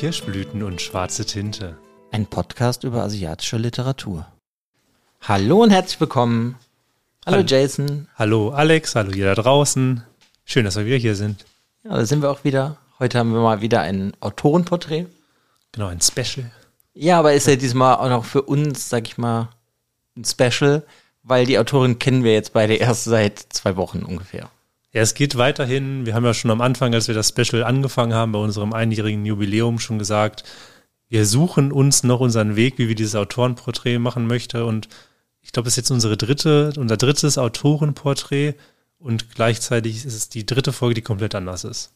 Kirschblüten und schwarze Tinte. Ein Podcast über asiatische Literatur. Hallo und herzlich willkommen. Hallo, Hallo. Jason. Hallo Alex, hallo ihr da draußen. Schön, dass wir wieder hier sind. Ja, da sind wir auch wieder. Heute haben wir mal wieder ein Autorenporträt. Genau, ein Special. Ja, aber ist ja diesmal auch noch für uns, sag ich mal, ein Special, weil die Autorin kennen wir jetzt beide erst seit zwei Wochen ungefähr. Ja, es geht weiterhin. Wir haben ja schon am Anfang, als wir das Special angefangen haben, bei unserem einjährigen Jubiläum schon gesagt, wir suchen uns noch unseren Weg, wie wir dieses Autorenporträt machen möchten. Und ich glaube, es ist jetzt unsere dritte, unser drittes Autorenporträt. Und gleichzeitig ist es die dritte Folge, die komplett anders ist.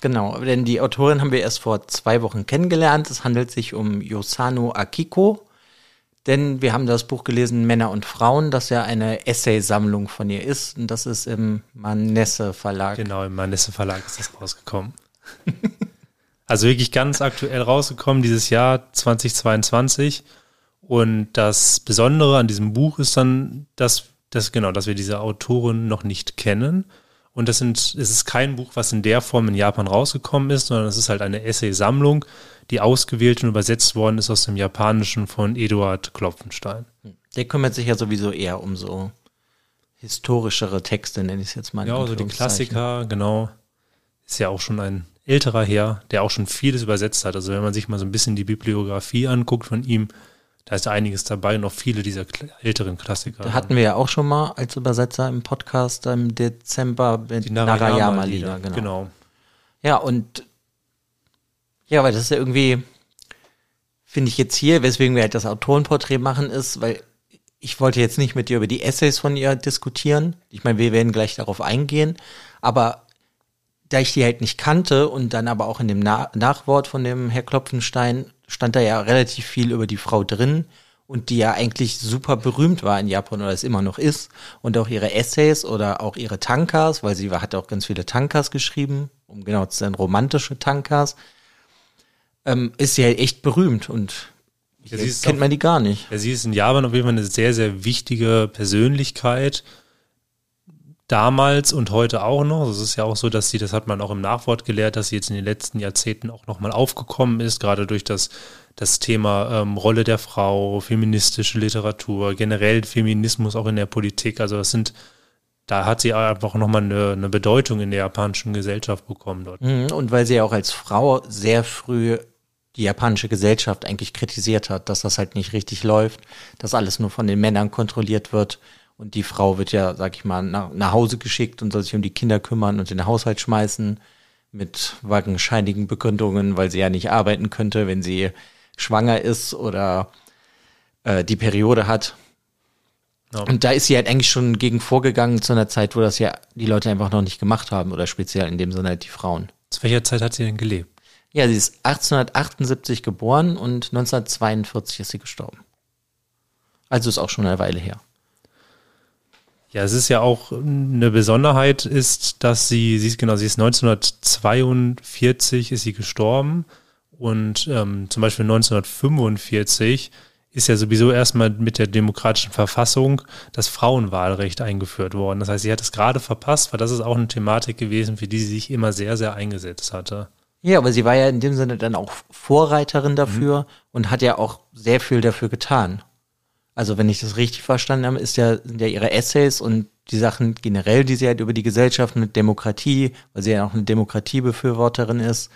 Genau, denn die Autorin haben wir erst vor zwei Wochen kennengelernt. Es handelt sich um Yosano Akiko. Denn wir haben das Buch gelesen Männer und Frauen, das ja eine Essaysammlung von ihr ist. Und das ist im Manesse Verlag. Genau, im Manesse Verlag ist das rausgekommen. also wirklich ganz aktuell rausgekommen, dieses Jahr 2022. Und das Besondere an diesem Buch ist dann, dass, dass genau, dass wir diese Autorin noch nicht kennen. Und das sind, es ist kein Buch, was in der Form in Japan rausgekommen ist, sondern es ist halt eine Essay-Sammlung, die ausgewählt und übersetzt worden ist aus dem Japanischen von Eduard Klopfenstein. Der kümmert sich ja sowieso eher um so historischere Texte, nenne ich es jetzt mal. Ja, also die. Klassiker, genau. Ist ja auch schon ein älterer Herr, der auch schon vieles übersetzt hat. Also wenn man sich mal so ein bisschen die Bibliografie anguckt von ihm, da ist einiges dabei und auch viele dieser älteren Klassiker. Da hatten wir ja auch schon mal als Übersetzer im Podcast im Dezember mit die Narayama-Lieder. genau. Genau. genau. Ja, und ja, weil das ist ja irgendwie, finde ich jetzt hier, weswegen wir halt das Autorenporträt machen, ist, weil ich wollte jetzt nicht mit dir über die Essays von ihr diskutieren. Ich meine, wir werden gleich darauf eingehen, aber da ich die halt nicht kannte und dann aber auch in dem Na Nachwort von dem Herr Klopfenstein stand da ja relativ viel über die Frau drin und die ja eigentlich super berühmt war in Japan oder es immer noch ist und auch ihre Essays oder auch ihre Tankas, weil sie hat auch ganz viele Tankas geschrieben, um genau zu sein, romantische Tankas, ähm, ist sie halt echt berühmt und Ja, kennt auch- man die gar nicht. Ja, sie ist in Japan auf jeden Fall eine sehr, sehr wichtige Persönlichkeit. Damals und heute auch noch. Es ist ja auch so, dass sie, das hat man auch im Nachwort gelehrt, dass sie jetzt in den letzten Jahrzehnten auch nochmal aufgekommen ist, gerade durch das, das Thema ähm, Rolle der Frau, feministische Literatur, generell Feminismus auch in der Politik. Also das sind, da hat sie einfach nochmal eine, eine Bedeutung in der japanischen Gesellschaft bekommen dort. Mhm, Und weil sie ja auch als Frau sehr früh die japanische Gesellschaft eigentlich kritisiert hat, dass das halt nicht richtig läuft, dass alles nur von den Männern kontrolliert wird und die Frau wird ja, sag ich mal, nach, nach Hause geschickt und soll sich um die Kinder kümmern und den Haushalt schmeißen mit wagenscheinigen Begründungen, weil sie ja nicht arbeiten könnte, wenn sie schwanger ist oder äh, die Periode hat. Ja. Und da ist sie halt eigentlich schon gegen vorgegangen zu einer Zeit, wo das ja die Leute einfach noch nicht gemacht haben oder speziell in dem Sinne halt die Frauen. Zu welcher Zeit hat sie denn gelebt? Ja, sie ist 1878 geboren und 1942 ist sie gestorben. Also ist auch schon eine Weile her. Ja, es ist ja auch eine Besonderheit ist, dass sie, sie ist genau, sie ist 1942 ist sie gestorben und ähm, zum Beispiel 1945 ist ja sowieso erstmal mit der demokratischen Verfassung das Frauenwahlrecht eingeführt worden. Das heißt, sie hat es gerade verpasst, weil das ist auch eine Thematik gewesen, für die sie sich immer sehr, sehr eingesetzt hatte. Ja, aber sie war ja in dem Sinne dann auch Vorreiterin dafür und hat ja auch sehr viel dafür getan. Also wenn ich das richtig verstanden habe, ist ja, sind ja ihre Essays und die Sachen generell, die sie halt über die Gesellschaft mit Demokratie, weil sie ja auch eine Demokratiebefürworterin ist,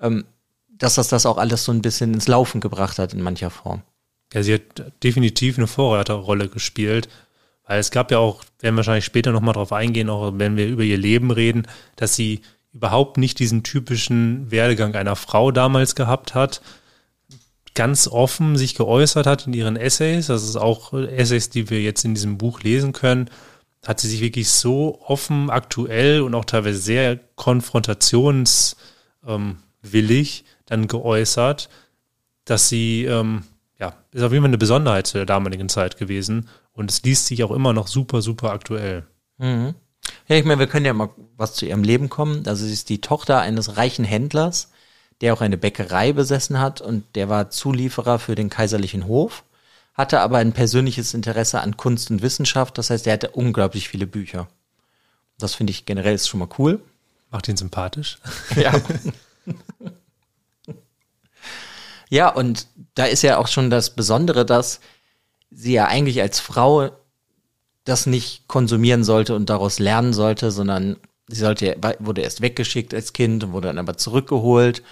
ähm, dass das das auch alles so ein bisschen ins Laufen gebracht hat in mancher Form. Ja, sie hat definitiv eine Vorreiterrolle gespielt, weil es gab ja auch, werden wir wahrscheinlich später nochmal drauf eingehen, auch wenn wir über ihr Leben reden, dass sie überhaupt nicht diesen typischen Werdegang einer Frau damals gehabt hat, ganz offen sich geäußert hat in ihren Essays, das ist auch Essays, die wir jetzt in diesem Buch lesen können, hat sie sich wirklich so offen, aktuell und auch teilweise sehr konfrontationswillig ähm, dann geäußert, dass sie, ähm, ja, ist auf jeden Fall eine Besonderheit zu der damaligen Zeit gewesen und es liest sich auch immer noch super, super aktuell. Mhm. Ja, ich meine, wir können ja mal was zu ihrem Leben kommen. Also sie ist die Tochter eines reichen Händlers, der auch eine Bäckerei besessen hat und der war Zulieferer für den kaiserlichen Hof, hatte aber ein persönliches Interesse an Kunst und Wissenschaft. Das heißt, er hatte unglaublich viele Bücher. Das finde ich generell ist schon mal cool. Macht ihn sympathisch. Ja. Ja, und da ist ja auch schon das Besondere, dass sie ja eigentlich als Frau das nicht konsumieren sollte und daraus lernen sollte, sondern sie sollte, wurde erst weggeschickt als Kind und wurde dann aber zurückgeholt.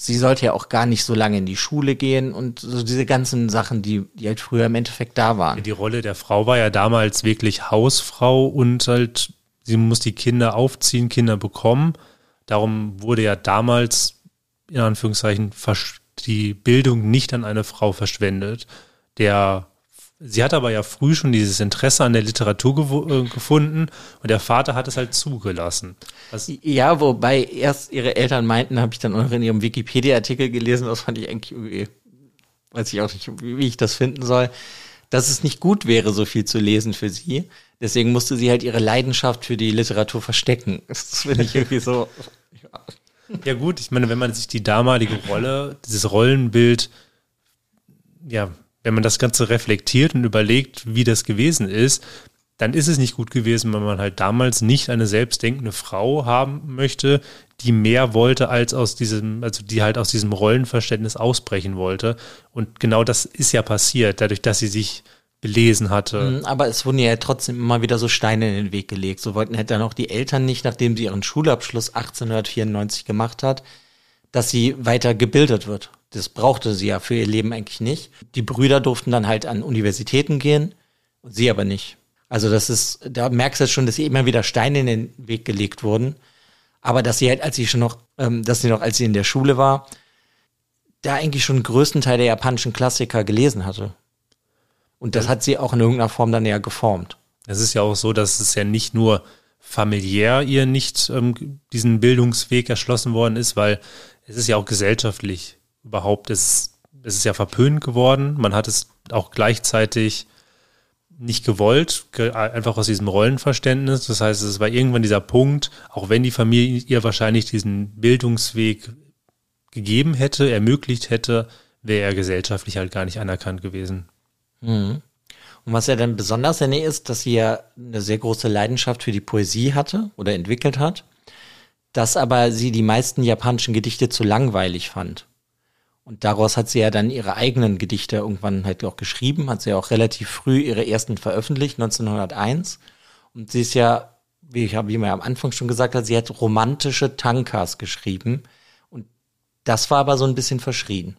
Sie sollte ja auch gar nicht so lange in die Schule gehen und so diese ganzen Sachen, die, die halt früher im Endeffekt da waren. Die Rolle der Frau war ja damals wirklich Hausfrau und halt, sie muss die Kinder aufziehen, Kinder bekommen. Darum wurde ja damals, in Anführungszeichen, die Bildung nicht an eine Frau verschwendet. Der Sie hat aber ja früh schon dieses Interesse an der Literatur äh, gefunden und der Vater hat es halt zugelassen. Was ja, wobei erst ihre Eltern meinten, habe ich dann auch in ihrem Wikipedia-Artikel gelesen, das fand ich eigentlich irgendwie, weiß ich auch nicht, wie ich das finden soll, dass es nicht gut wäre, so viel zu lesen für sie. Deswegen musste sie halt ihre Leidenschaft für die Literatur verstecken. Das finde ich irgendwie so. Ja. ja gut, ich meine, wenn man sich die damalige Rolle, dieses Rollenbild, ja, wenn man das Ganze reflektiert und überlegt, wie das gewesen ist, dann ist es nicht gut gewesen, wenn man halt damals nicht eine selbstdenkende Frau haben möchte, die mehr wollte als aus diesem, also die halt aus diesem Rollenverständnis ausbrechen wollte. Und genau das ist ja passiert, dadurch, dass sie sich belesen hatte. Mhm, aber es wurden ja trotzdem immer wieder so Steine in den Weg gelegt. So wollten hätte dann auch die Eltern nicht, nachdem sie ihren Schulabschluss 1894 gemacht hat, dass sie weiter gebildet wird. Das brauchte sie ja für ihr Leben eigentlich nicht. Die Brüder durften dann halt an Universitäten gehen, sie aber nicht. Also das ist, da merkst du schon, dass sie immer wieder Steine in den Weg gelegt wurden. Aber dass sie halt, als sie schon noch, ähm, dass sie noch, als sie in der Schule war, da eigentlich schon den größten Teil der japanischen Klassiker gelesen hatte. Und das hat sie auch in irgendeiner Form dann ja geformt. Es ist ja auch so, dass es ja nicht nur familiär ihr nicht ähm, diesen Bildungsweg erschlossen worden ist, weil es ist ja auch gesellschaftlich überhaupt, es, es ist ja verpönt geworden. Man hat es auch gleichzeitig nicht gewollt, einfach aus diesem Rollenverständnis. Das heißt, es war irgendwann dieser Punkt, auch wenn die Familie ihr wahrscheinlich diesen Bildungsweg gegeben hätte, ermöglicht hätte, wäre er gesellschaftlich halt gar nicht anerkannt gewesen. Mhm. Und was ja dann besonders an ist, dass sie ja eine sehr große Leidenschaft für die Poesie hatte oder entwickelt hat, dass aber sie die meisten japanischen Gedichte zu langweilig fand. Und daraus hat sie ja dann ihre eigenen Gedichte irgendwann halt auch geschrieben, hat sie ja auch relativ früh ihre ersten veröffentlicht, 1901. Und sie ist ja, wie, ich, wie man ja am Anfang schon gesagt hat, sie hat romantische Tankas geschrieben. Und das war aber so ein bisschen verschrien.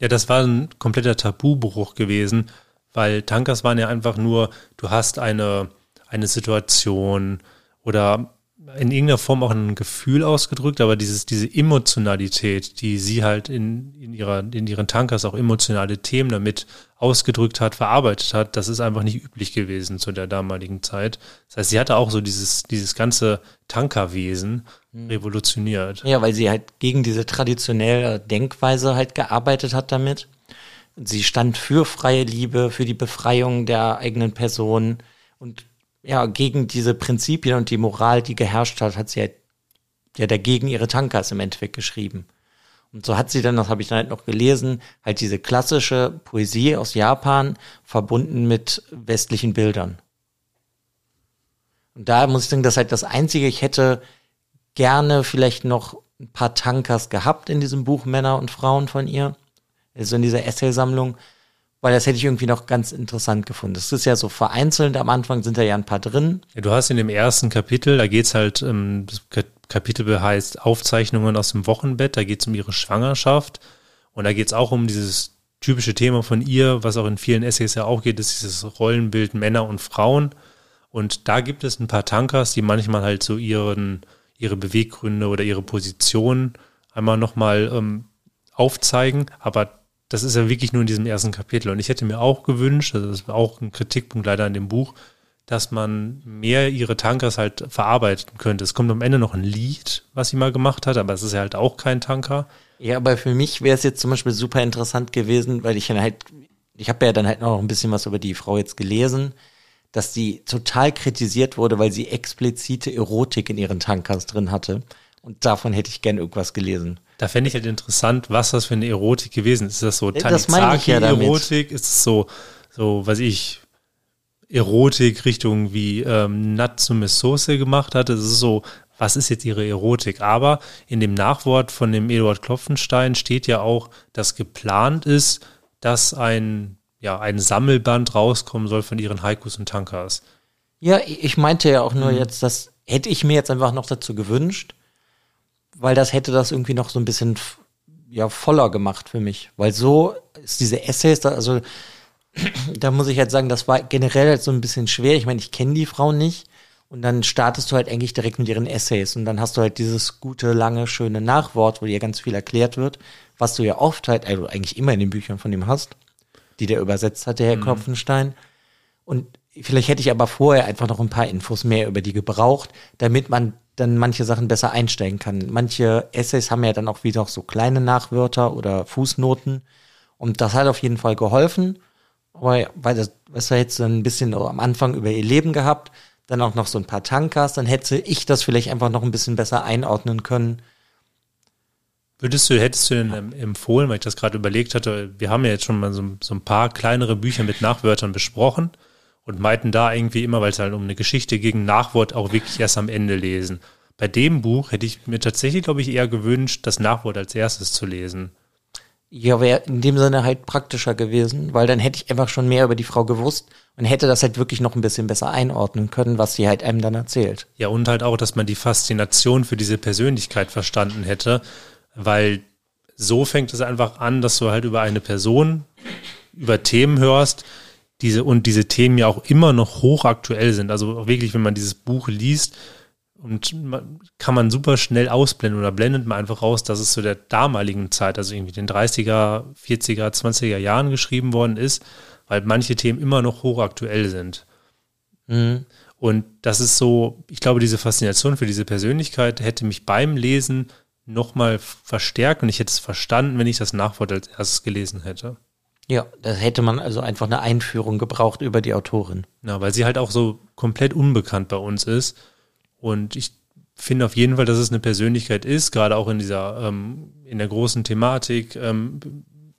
Ja, das war ein kompletter Tabubruch gewesen, weil Tankas waren ja einfach nur, du hast eine, eine Situation oder in irgendeiner Form auch ein Gefühl ausgedrückt, aber dieses, diese Emotionalität, die sie halt in, in, ihrer, in ihren Tankers auch emotionale Themen damit ausgedrückt hat, verarbeitet hat, das ist einfach nicht üblich gewesen zu der damaligen Zeit. Das heißt, sie hatte auch so dieses, dieses ganze Tankerwesen hm. revolutioniert. Ja, weil sie halt gegen diese traditionelle Denkweise halt gearbeitet hat damit. Sie stand für freie Liebe, für die Befreiung der eigenen Person und ja, gegen diese Prinzipien und die Moral, die geherrscht hat, hat sie ja, ja dagegen ihre Tankas im Endeffekt geschrieben. Und so hat sie dann, das habe ich dann halt noch gelesen, halt diese klassische Poesie aus Japan verbunden mit westlichen Bildern. Und da muss ich sagen, das ist halt das Einzige, ich hätte gerne vielleicht noch ein paar Tankas gehabt in diesem Buch Männer und Frauen von ihr. Also in dieser Essaysammlung, weil das hätte ich irgendwie noch ganz interessant gefunden. Das ist ja so vereinzelt, am Anfang sind da ja ein paar drin. Ja, du hast in dem ersten Kapitel, da geht's halt, ähm, das Kapitel heißt Aufzeichnungen aus dem Wochenbett, da geht's um ihre Schwangerschaft und da geht's auch um dieses typische Thema von ihr, was auch in vielen Essays ja auch geht, ist dieses Rollenbild Männer und Frauen. Und da gibt es ein paar Tankers, die manchmal halt so ihren, ihre Beweggründe oder ihre Position einmal nochmal ähm, aufzeigen, aber das ist ja wirklich nur in diesem ersten Kapitel. Und ich hätte mir auch gewünscht, also das war auch ein Kritikpunkt leider an dem Buch, dass man mehr ihre Tankers halt verarbeiten könnte. Es kommt am Ende noch ein Lied, was sie mal gemacht hat, aber es ist ja halt auch kein Tanker. Ja, aber für mich wäre es jetzt zum Beispiel super interessant gewesen, weil ich dann halt, ich habe ja dann halt noch ein bisschen was über die Frau jetzt gelesen, dass sie total kritisiert wurde, weil sie explizite Erotik in ihren Tankers drin hatte. Und davon hätte ich gern irgendwas gelesen. Da fände ich halt interessant, was das für eine Erotik gewesen ist. Ist das so Tanizaki-Erotik? Ja ist es so, so, weiß ich, Erotik Richtung wie ähm, Natsume Soße gemacht hat? Ist es so, was ist jetzt ihre Erotik? Aber in dem Nachwort von dem Eduard Klopfenstein steht ja auch, dass geplant ist, dass ein, ja, ein Sammelband rauskommen soll von ihren Haikus und Tankas. Ja, ich meinte ja auch nur mhm. jetzt, das hätte ich mir jetzt einfach noch dazu gewünscht, weil das hätte das irgendwie noch so ein bisschen ja voller gemacht für mich, weil so ist diese Essays, da, also da muss ich halt sagen, das war generell halt so ein bisschen schwer. Ich meine, ich kenne die Frau nicht und dann startest du halt eigentlich direkt mit ihren Essays und dann hast du halt dieses gute, lange, schöne Nachwort, wo dir ganz viel erklärt wird, was du ja oft halt, also eigentlich immer in den Büchern von ihm hast, die der übersetzt hat, der Herr mhm. Klopfenstein. Und vielleicht hätte ich aber vorher einfach noch ein paar Infos mehr über die gebraucht, damit man dann manche Sachen besser einsteigen kann. Manche Essays haben ja dann auch wieder so kleine Nachwörter oder Fußnoten. Und das hat auf jeden Fall geholfen. Aber weil das, was er jetzt ein bisschen am Anfang über ihr Leben gehabt, dann auch noch so ein paar Tankas, dann hätte ich das vielleicht einfach noch ein bisschen besser einordnen können. Würdest du, hättest du denn empfohlen, weil ich das gerade überlegt hatte, wir haben ja jetzt schon mal so, so ein paar kleinere Bücher mit Nachwörtern besprochen und meinten da irgendwie immer, weil es halt um eine Geschichte ging, Nachwort auch wirklich erst am Ende lesen. Bei dem Buch hätte ich mir tatsächlich, glaube ich, eher gewünscht, das Nachwort als erstes zu lesen. Ja, wäre in dem Sinne halt praktischer gewesen, weil dann hätte ich einfach schon mehr über die Frau gewusst und hätte das halt wirklich noch ein bisschen besser einordnen können, was sie halt einem dann erzählt. Ja, und halt auch, dass man die Faszination für diese Persönlichkeit verstanden hätte, weil so fängt es einfach an, dass du halt über eine Person, über Themen hörst, diese und diese Themen ja auch immer noch hochaktuell sind. Also wirklich, wenn man dieses Buch liest, und man, kann man super schnell ausblenden oder blendet man einfach raus, dass es zu der damaligen Zeit, also irgendwie den 30er, 40er, 20er Jahren geschrieben worden ist, weil manche Themen immer noch hochaktuell sind. Mhm. Und das ist so, ich glaube, diese Faszination für diese Persönlichkeit hätte mich beim Lesen nochmal verstärkt und ich hätte es verstanden, wenn ich das Nachwort als erstes gelesen hätte. Ja, da hätte man also einfach eine Einführung gebraucht über die Autorin. Ja, weil sie halt auch so komplett unbekannt bei uns ist und ich finde auf jeden Fall, dass es eine Persönlichkeit ist, gerade auch in dieser, ähm, in der großen Thematik, ähm,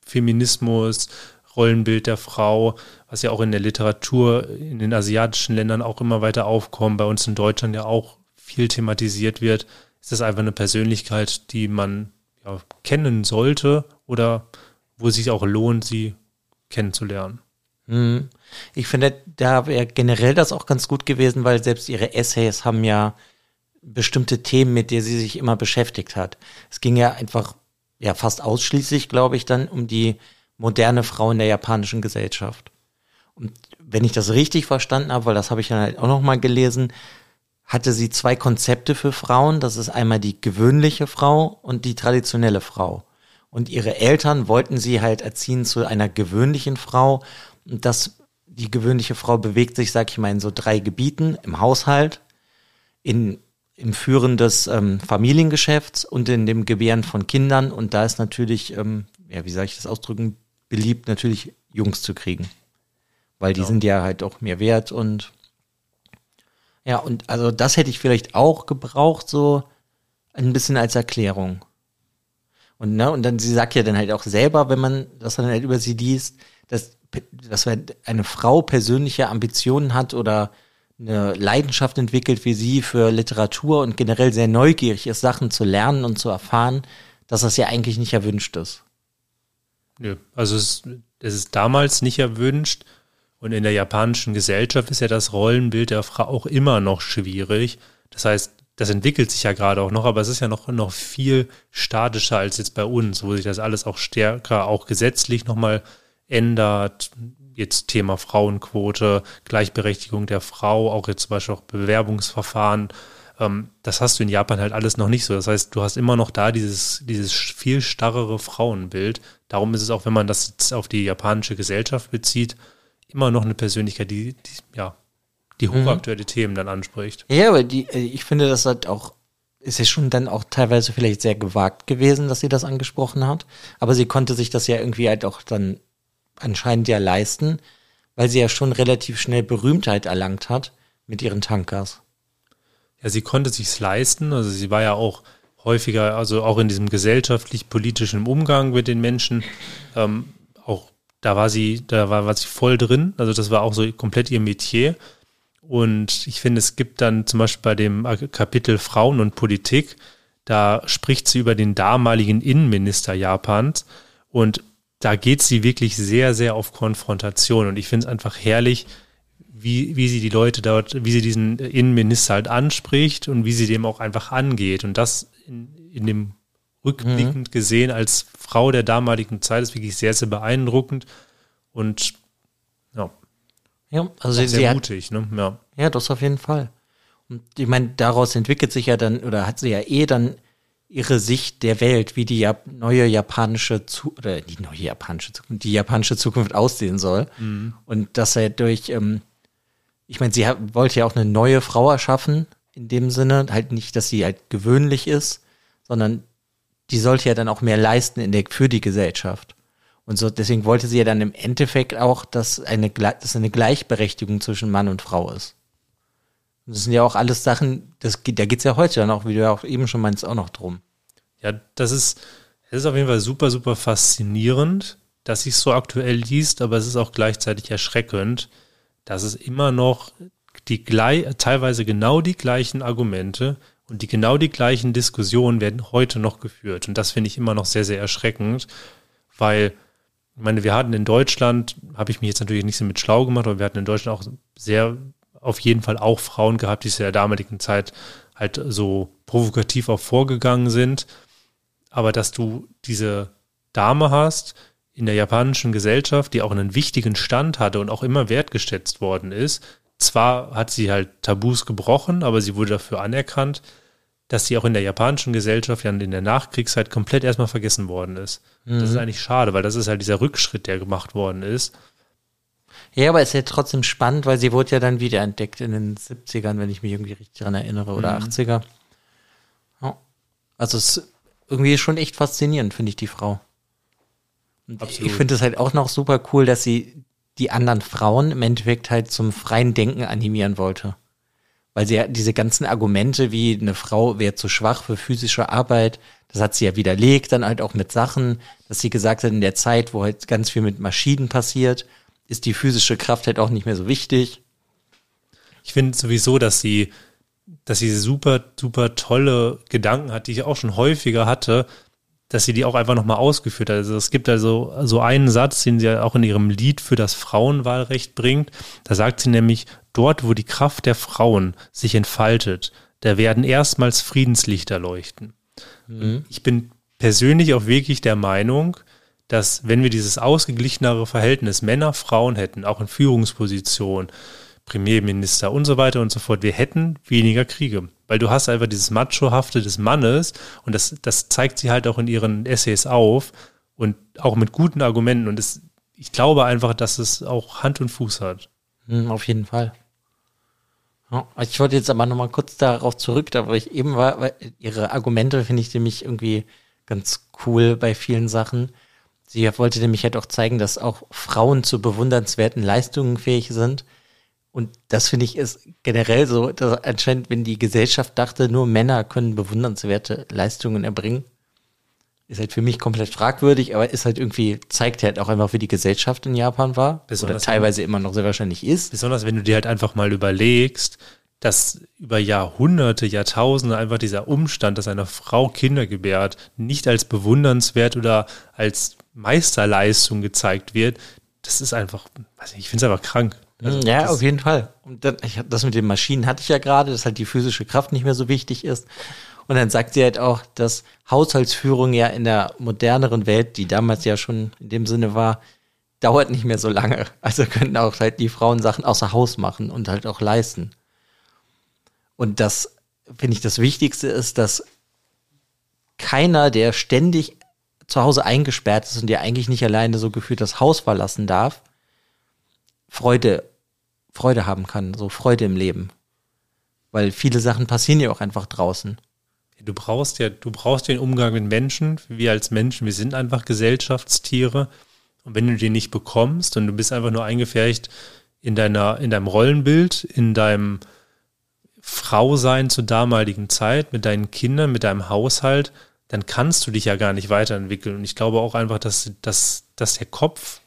Feminismus, Rollenbild der Frau, was ja auch in der Literatur in den asiatischen Ländern auch immer weiter aufkommt, bei uns in Deutschland ja auch viel thematisiert wird, ist das einfach eine Persönlichkeit, die man ja, kennen sollte oder wo es sich auch lohnt, sie kennenzulernen. Mhm. Ich finde, da wäre generell das auch ganz gut gewesen, weil selbst ihre Essays haben ja bestimmte Themen, mit denen sie sich immer beschäftigt hat. Es ging ja einfach, ja, fast ausschließlich, glaube ich, dann um die moderne Frau in der japanischen Gesellschaft. Und wenn ich das richtig verstanden habe, weil das habe ich dann halt auch nochmal gelesen, hatte sie zwei Konzepte für Frauen. Das ist einmal die gewöhnliche Frau und die traditionelle Frau. Und ihre Eltern wollten sie halt erziehen zu einer gewöhnlichen Frau. Und das die gewöhnliche Frau bewegt sich, sag ich mal, in so drei Gebieten, im Haushalt, in, im Führen des ähm, Familiengeschäfts und in dem Gebären von Kindern. Und da ist natürlich, ähm, ja, wie soll ich das ausdrücken, beliebt, natürlich Jungs zu kriegen. Weil die genau. sind ja halt auch mehr wert und ja, und also das hätte ich vielleicht auch gebraucht, so ein bisschen als Erklärung. Und, ne, und dann, sie sagt ja dann halt auch selber, wenn man das dann halt über sie liest, dass dass eine Frau persönliche Ambitionen hat oder eine Leidenschaft entwickelt wie sie für Literatur und generell sehr neugierig ist, Sachen zu lernen und zu erfahren, dass das ja eigentlich nicht erwünscht ist. Nö, also es, es ist damals nicht erwünscht und in der japanischen Gesellschaft ist ja das Rollenbild der Frau auch immer noch schwierig. Das heißt, das entwickelt sich ja gerade auch noch, aber es ist ja noch, noch viel statischer als jetzt bei uns, wo sich das alles auch stärker, auch gesetzlich nochmal ändert. Jetzt Thema Frauenquote, Gleichberechtigung der Frau, auch jetzt zum Beispiel auch Bewerbungsverfahren. Ähm, das hast du in Japan halt alles noch nicht so. Das heißt, du hast immer noch da dieses, dieses viel starrere Frauenbild. Darum ist es auch, wenn man das jetzt auf die japanische Gesellschaft bezieht, immer noch eine Persönlichkeit, die, die ja, die mhm. hochaktuelle mhm. Themen dann anspricht. Ja, aber die, äh, ich finde das halt auch, ist ja schon dann auch teilweise vielleicht sehr gewagt gewesen, dass sie das angesprochen hat. Aber sie konnte sich das ja irgendwie halt auch dann anscheinend ja leisten, weil sie ja schon relativ schnell Berühmtheit erlangt hat mit ihren Tankers. Ja, sie konnte sich's leisten. Also sie war ja auch häufiger, also auch in diesem gesellschaftlich-politischen Umgang mit den Menschen, ähm, auch da war sie, da war, war sie voll drin. Also das war auch so komplett ihr Metier. Und ich finde, es gibt dann zum Beispiel bei dem Kapitel Frauen und Politik, da spricht sie über den damaligen Innenminister Japans und da geht sie wirklich sehr, sehr auf Konfrontation. Und ich finde es einfach herrlich, wie, wie sie die Leute dort, wie sie diesen Innenminister halt anspricht und wie sie dem auch einfach angeht. Und das in, in dem rückblickend mhm. gesehen als Frau der damaligen Zeit ist wirklich sehr, sehr beeindruckend und. Ja, also sehr sie mutig, hat, ne? Ja. ja, das auf jeden Fall. Und ich meine, daraus entwickelt sich ja dann, oder hat sie ja eh dann ihre Sicht der Welt, wie die Jap neue japanische Zu oder die neue japanische Zukunft, die japanische Zukunft aussehen soll. Mhm. Und dass er durch, ähm, ich meine, sie wollte ja auch eine neue Frau erschaffen, in dem Sinne, halt nicht, dass sie halt gewöhnlich ist, sondern die sollte ja dann auch mehr leisten in der, für die Gesellschaft. Und so, deswegen wollte sie ja dann im Endeffekt auch, dass eine, dass eine Gleichberechtigung zwischen Mann und Frau ist. Und das sind ja auch alles Sachen, das, da geht's ja heute dann auch, wie du ja auch eben schon meinst, auch noch drum. Ja, das ist, es ist auf jeden Fall super, super faszinierend, dass sich so aktuell liest, aber es ist auch gleichzeitig erschreckend, dass es immer noch die gleich, teilweise genau die gleichen Argumente und die genau die gleichen Diskussionen werden heute noch geführt. Und das finde ich immer noch sehr, sehr erschreckend, weil, ich meine, wir hatten in Deutschland, habe ich mich jetzt natürlich nicht so mit schlau gemacht, aber wir hatten in Deutschland auch sehr, auf jeden Fall auch Frauen gehabt, die zu der damaligen Zeit halt so provokativ auch vorgegangen sind. Aber dass du diese Dame hast in der japanischen Gesellschaft, die auch einen wichtigen Stand hatte und auch immer wertgeschätzt worden ist, zwar hat sie halt Tabus gebrochen, aber sie wurde dafür anerkannt, dass sie auch in der japanischen Gesellschaft ja in der Nachkriegszeit komplett erstmal vergessen worden ist. Mhm. Das ist mhm. eigentlich schade, weil das ist halt dieser Rückschritt, der gemacht worden ist. Ja, aber es ist ja trotzdem spannend, weil sie wurde ja dann wieder entdeckt in den 70ern, wenn ich mich irgendwie richtig daran erinnere, oder mhm. 80er. Ja. Also es ist irgendwie schon echt faszinierend, finde ich, die Frau. Und Absolut. Ich finde es halt auch noch super cool, dass sie die anderen Frauen im Endeffekt halt zum freien Denken animieren wollte. Weil sie ja diese ganzen Argumente wie eine Frau wäre zu schwach für physische Arbeit, das hat sie ja widerlegt, dann halt auch mit Sachen, dass sie gesagt hat, in der Zeit, wo halt ganz viel mit Maschinen passiert, ist die physische Kraft halt auch nicht mehr so wichtig. Ich finde sowieso, dass sie, dass sie super, super tolle Gedanken hat, die ich auch schon häufiger hatte, dass sie die auch einfach nochmal ausgeführt hat. Also es gibt also so einen Satz, den sie auch in ihrem Lied für das Frauenwahlrecht bringt. Da sagt sie nämlich, dort, wo die Kraft der Frauen sich entfaltet, da werden erstmals Friedenslichter leuchten. Mhm. Ich bin persönlich auch wirklich der Meinung, dass wenn wir dieses ausgeglichenere Verhältnis Männer, Frauen hätten, auch in Führungspositionen, Premierminister und so weiter und so fort, wir hätten weniger Kriege weil du hast einfach dieses Machohafte des Mannes und das, das zeigt sie halt auch in ihren Essays auf und auch mit guten Argumenten und es, ich glaube einfach, dass es auch Hand und Fuß hat. Hm, auf jeden Fall. Ja, ich wollte jetzt aber nochmal kurz darauf zurück, da wo ich eben war, weil ihre Argumente finde ich nämlich irgendwie ganz cool bei vielen Sachen. Sie wollte nämlich halt auch zeigen, dass auch Frauen zu bewundernswerten Leistungen fähig sind und das finde ich ist generell so, dass anscheinend, wenn die Gesellschaft dachte, nur Männer können bewundernswerte Leistungen erbringen, ist halt für mich komplett fragwürdig, aber ist halt irgendwie, zeigt halt auch einfach, wie die Gesellschaft in Japan war. Besonders oder teilweise immer noch sehr wahrscheinlich ist. Besonders wenn du dir halt einfach mal überlegst, dass über Jahrhunderte, Jahrtausende einfach dieser Umstand, dass eine Frau Kinder gebärt, nicht als bewundernswert oder als Meisterleistung gezeigt wird, das ist einfach, weiß nicht, ich finde es einfach krank. Also ja, auf jeden Fall. Und dann, ich, das mit den Maschinen hatte ich ja gerade, dass halt die physische Kraft nicht mehr so wichtig ist. Und dann sagt sie halt auch, dass Haushaltsführung ja in der moderneren Welt, die damals ja schon in dem Sinne war, dauert nicht mehr so lange. Also können auch halt die Frauen Sachen außer Haus machen und halt auch leisten. Und das finde ich das Wichtigste ist, dass keiner, der ständig zu Hause eingesperrt ist und der eigentlich nicht alleine so gefühlt das Haus verlassen darf, Freude, Freude haben kann, so Freude im Leben. Weil viele Sachen passieren ja auch einfach draußen. Du brauchst ja, du brauchst den Umgang mit Menschen. Wir als Menschen, wir sind einfach Gesellschaftstiere. Und wenn du den nicht bekommst und du bist einfach nur eingefärcht in deiner, in deinem Rollenbild, in deinem Frausein zur damaligen Zeit, mit deinen Kindern, mit deinem Haushalt, dann kannst du dich ja gar nicht weiterentwickeln. Und ich glaube auch einfach, dass, dass, dass der Kopf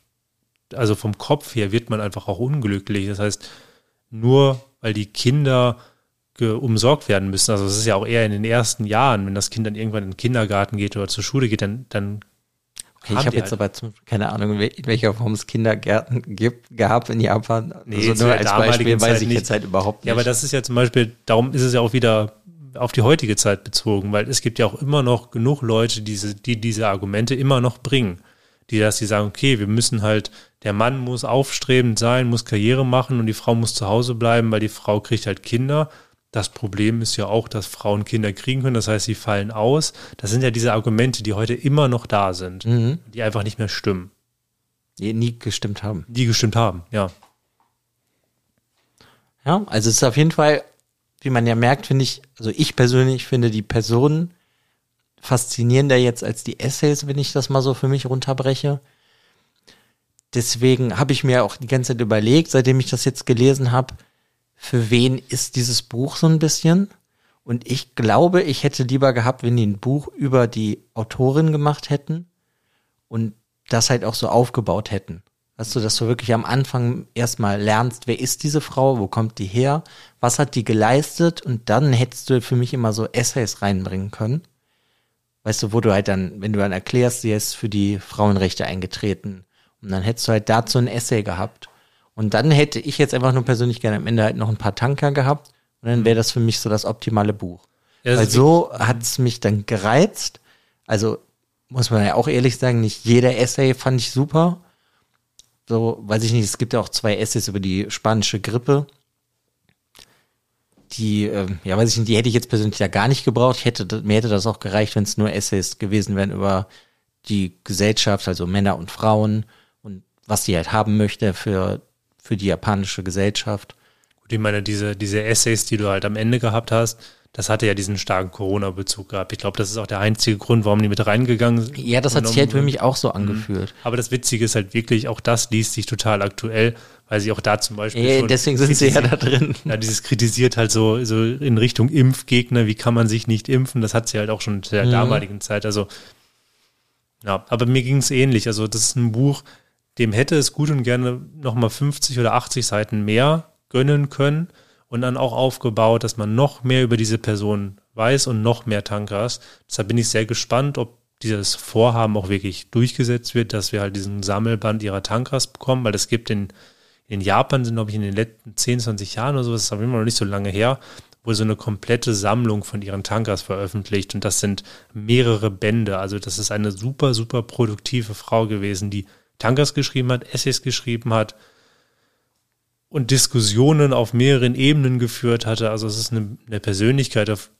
also vom Kopf her wird man einfach auch unglücklich. Das heißt, nur weil die Kinder umsorgt werden müssen. Also es ist ja auch eher in den ersten Jahren, wenn das Kind dann irgendwann in den Kindergarten geht oder zur Schule geht, dann, dann Okay, ich habe jetzt halt aber zum, keine Ahnung, in welcher Form es Kindergärten gibt, gab in Japan. Nee, also nur als Beispiel weiß ich nicht. jetzt halt überhaupt nicht. Ja, aber das ist ja zum Beispiel, darum ist es ja auch wieder auf die heutige Zeit bezogen, weil es gibt ja auch immer noch genug Leute, diese, die diese Argumente immer noch bringen. Die, dass sie sagen, okay, wir müssen halt, der Mann muss aufstrebend sein, muss Karriere machen und die Frau muss zu Hause bleiben, weil die Frau kriegt halt Kinder das Problem ist ja auch, dass Frauen Kinder kriegen können, das heißt, sie fallen aus. Das sind ja diese Argumente, die heute immer noch da sind, mhm. die einfach nicht mehr stimmen. Die nie gestimmt haben. Die gestimmt haben, ja. Ja, also es ist auf jeden Fall, wie man ja merkt, finde ich, also ich persönlich finde die Personen faszinierender jetzt als die Essays, wenn ich das mal so für mich runterbreche. Deswegen habe ich mir auch die ganze Zeit überlegt, seitdem ich das jetzt gelesen habe, für wen ist dieses Buch so ein bisschen. Und ich glaube, ich hätte lieber gehabt, wenn die ein Buch über die Autorin gemacht hätten und das halt auch so aufgebaut hätten. Weißt du, dass du wirklich am Anfang erstmal lernst, wer ist diese Frau, wo kommt die her, was hat die geleistet und dann hättest du für mich immer so Essays reinbringen können. Weißt du, wo du halt dann, wenn du dann erklärst, sie ist für die Frauenrechte eingetreten und dann hättest du halt dazu ein Essay gehabt. Und dann hätte ich jetzt einfach nur persönlich gerne am Ende halt noch ein paar Tanker gehabt und dann wäre das für mich so das optimale Buch. Ja, Weil so hat es mich dann gereizt. Also muss man ja auch ehrlich sagen, nicht jeder Essay fand ich super. So, weiß ich nicht, es gibt ja auch zwei Essays über die spanische Grippe. Die, äh, ja, weiß ich nicht, die hätte ich jetzt persönlich ja gar nicht gebraucht. Ich hätte, mir hätte das auch gereicht, wenn es nur Essays gewesen wären über die Gesellschaft, also Männer und Frauen was die halt haben möchte für für die japanische Gesellschaft. Gut, ich meine, diese, diese Essays, die du halt am Ende gehabt hast, das hatte ja diesen starken Corona-Bezug gehabt. Ich glaube, das ist auch der einzige Grund, warum die mit reingegangen sind. Ja, das hat sich halt für mich auch so mhm. angefühlt. Aber das Witzige ist halt wirklich, auch das liest sich total aktuell, weil sie auch da zum Beispiel. Ja, deswegen sind sie ja da drin. Ja, dieses kritisiert halt so, so in Richtung Impfgegner, wie kann man sich nicht impfen? Das hat sie halt auch schon in der mhm. damaligen Zeit. Also, ja, aber mir ging es ähnlich. Also, das ist ein Buch, dem hätte es gut und gerne nochmal 50 oder 80 Seiten mehr gönnen können und dann auch aufgebaut, dass man noch mehr über diese Person weiß und noch mehr Tankers. Deshalb bin ich sehr gespannt, ob dieses Vorhaben auch wirklich durchgesetzt wird, dass wir halt diesen Sammelband ihrer Tankers bekommen, weil es gibt in, in Japan sind, glaube ich, in den letzten 10, 20 Jahren oder so, das ist aber immer noch nicht so lange her, wohl so eine komplette Sammlung von ihren Tankers veröffentlicht und das sind mehrere Bände. Also das ist eine super, super produktive Frau gewesen, die Tankers geschrieben hat, Essays geschrieben hat und Diskussionen auf mehreren Ebenen geführt hatte. Also es ist eine, eine Persönlichkeit, auf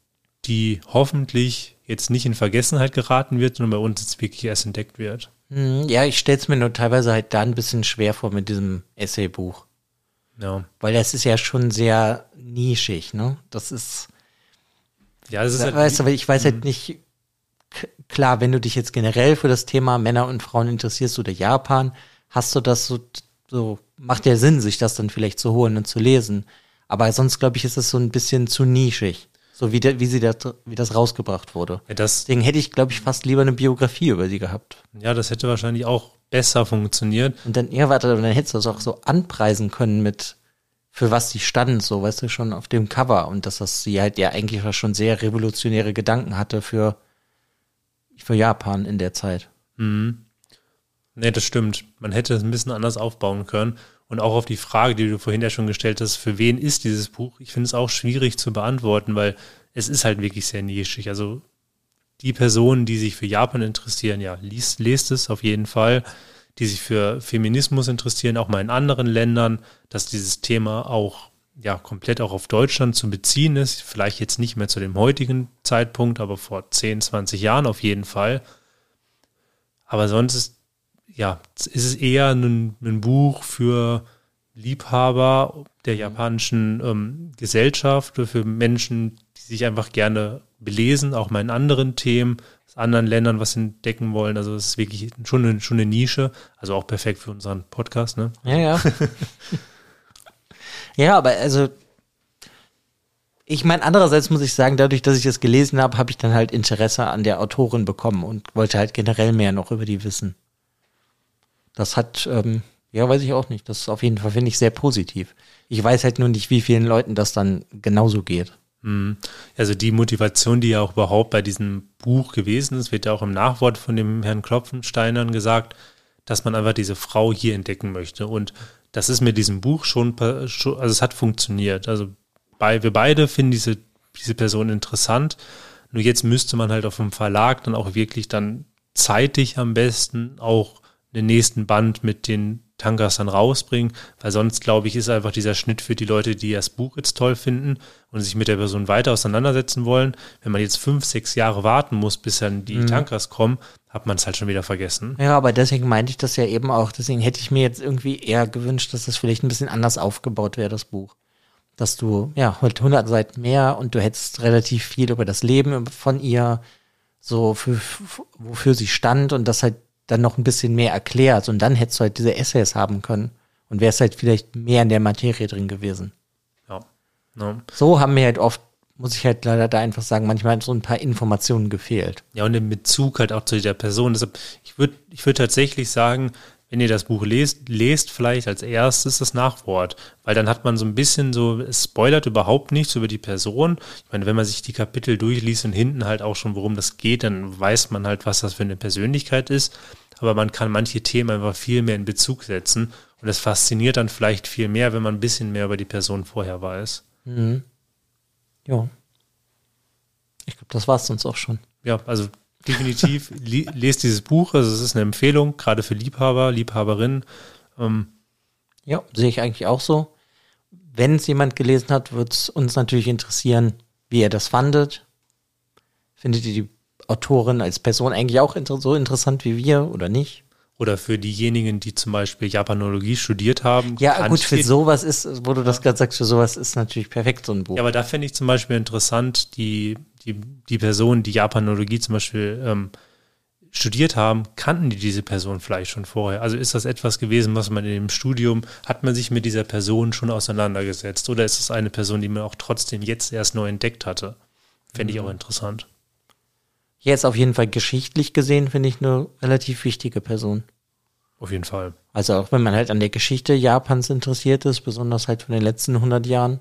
die hoffentlich jetzt nicht in Vergessenheit geraten wird, sondern bei uns jetzt wirklich erst entdeckt wird. Hm, ja, ich stelle es mir nur teilweise halt da ein bisschen schwer vor mit diesem Essaybuch. Ja. Weil das ist ja schon sehr nischig, ne? Das ist. Ja, das ist halt. Weißt du, ich weiß halt hm. nicht, klar, wenn du dich jetzt generell für das Thema Männer und Frauen interessierst oder Japan, hast du das so, so macht ja Sinn, sich das dann vielleicht zu holen und zu lesen. Aber sonst, glaube ich, ist es so ein bisschen zu nischig. So wie, der, wie sie das, wie das rausgebracht wurde. Ja, das, Deswegen hätte ich, glaube ich, fast lieber eine Biografie über sie gehabt. Ja, das hätte wahrscheinlich auch besser funktioniert. Und dann, ja, warte, dann hättest du das auch so anpreisen können mit, für was sie stand, so, weißt du, schon auf dem Cover. Und dass das sie halt ja eigentlich schon sehr revolutionäre Gedanken hatte für, für Japan in der Zeit. Mhm. Nee, das stimmt. Man hätte es ein bisschen anders aufbauen können. Und auch auf die Frage, die du vorhin ja schon gestellt hast, für wen ist dieses Buch? Ich finde es auch schwierig zu beantworten, weil es ist halt wirklich sehr nischig. Also die Personen, die sich für Japan interessieren, ja, liest, lest es auf jeden Fall. Die sich für Feminismus interessieren, auch mal in anderen Ländern, dass dieses Thema auch ja komplett auch auf Deutschland zu beziehen ist. Vielleicht jetzt nicht mehr zu dem heutigen Zeitpunkt, aber vor 10, 20 Jahren auf jeden Fall. Aber sonst ist, ja, ist es eher ein, ein Buch für Liebhaber der japanischen ähm, Gesellschaft, für Menschen, die sich einfach gerne belesen, auch mal in anderen Themen, aus anderen Ländern was entdecken wollen. Also es ist wirklich schon eine, schon eine Nische, also auch perfekt für unseren Podcast, ne? Ja, ja. Ja, aber also ich meine, andererseits muss ich sagen, dadurch, dass ich das gelesen habe, habe ich dann halt Interesse an der Autorin bekommen und wollte halt generell mehr noch über die wissen. Das hat, ähm, Ja, weiß ich auch nicht. Das ist auf jeden Fall, finde ich, sehr positiv. Ich weiß halt nur nicht, wie vielen Leuten das dann genauso geht. Mhm. Also die Motivation, die ja auch überhaupt bei diesem Buch gewesen ist, wird ja auch im Nachwort von dem Herrn Klopfensteinern gesagt, dass man einfach diese Frau hier entdecken möchte. Und das ist mit diesem Buch schon, also es hat funktioniert. Also bei, wir beide finden diese, diese Person interessant. Nur jetzt müsste man halt auf dem Verlag dann auch wirklich dann zeitig am besten auch den nächsten Band mit den Tangas dann rausbringen, weil sonst, glaube ich, ist einfach dieser Schnitt für die Leute, die das Buch jetzt toll finden und sich mit der Person weiter auseinandersetzen wollen. Wenn man jetzt fünf, sechs Jahre warten muss, bis dann die mhm. Tankas kommen, hat man es halt schon wieder vergessen. Ja, aber deswegen meinte ich das ja eben auch. Deswegen hätte ich mir jetzt irgendwie eher gewünscht, dass das vielleicht ein bisschen anders aufgebaut wäre, das Buch. Dass du, ja, heute 100 Seiten mehr und du hättest relativ viel über das Leben von ihr, so für, wofür sie stand und das halt dann noch ein bisschen mehr erklärt und dann hättest du halt diese Essays haben können und wärst halt vielleicht mehr in der Materie drin gewesen. Ja. ja. So haben mir halt oft, muss ich halt leider da einfach sagen, manchmal so ein paar Informationen gefehlt. Ja, und im Bezug halt auch zu der Person. Deshalb, ich würde ich würde tatsächlich sagen, wenn ihr das Buch lest, lest vielleicht als erstes das Nachwort, weil dann hat man so ein bisschen so, es spoilert überhaupt nichts über die Person. Ich meine, wenn man sich die Kapitel durchliest und hinten halt auch schon, worum das geht, dann weiß man halt, was das für eine Persönlichkeit ist aber man kann manche Themen einfach viel mehr in Bezug setzen und es fasziniert dann vielleicht viel mehr, wenn man ein bisschen mehr über die Person vorher weiß. Mhm. Ja. Ich glaube, das war es sonst auch schon. Ja, also definitiv lest dieses Buch. Also es ist eine Empfehlung, gerade für Liebhaber, Liebhaberinnen. Ähm, ja, sehe ich eigentlich auch so. Wenn es jemand gelesen hat, wird es uns natürlich interessieren, wie er das fandet. Findet ihr die Autorin als Person eigentlich auch so interessant wie wir oder nicht? Oder für diejenigen, die zum Beispiel Japanologie studiert haben. Ja, gut, für sowas ist, wo du das gerade sagst, für sowas ist natürlich perfekt so ein Buch. Ja, aber da fände ich zum Beispiel interessant, die, die, die Personen, die Japanologie zum Beispiel ähm, studiert haben, kannten die diese Person vielleicht schon vorher? Also ist das etwas gewesen, was man in dem Studium, hat man sich mit dieser Person schon auseinandergesetzt? Oder ist es eine Person, die man auch trotzdem jetzt erst neu entdeckt hatte? Fände ich mhm. auch interessant. Jetzt auf jeden Fall geschichtlich gesehen finde ich eine relativ wichtige Person. Auf jeden Fall. Also auch wenn man halt an der Geschichte Japans interessiert ist, besonders halt von den letzten 100 Jahren.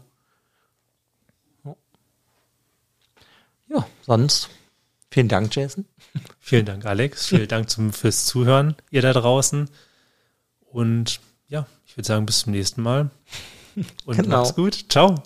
Ja, sonst vielen Dank, Jason. Vielen Dank, Alex. Vielen Dank zum, fürs Zuhören, ihr da draußen. Und ja, ich würde sagen, bis zum nächsten Mal. Und genau. macht's gut. Ciao.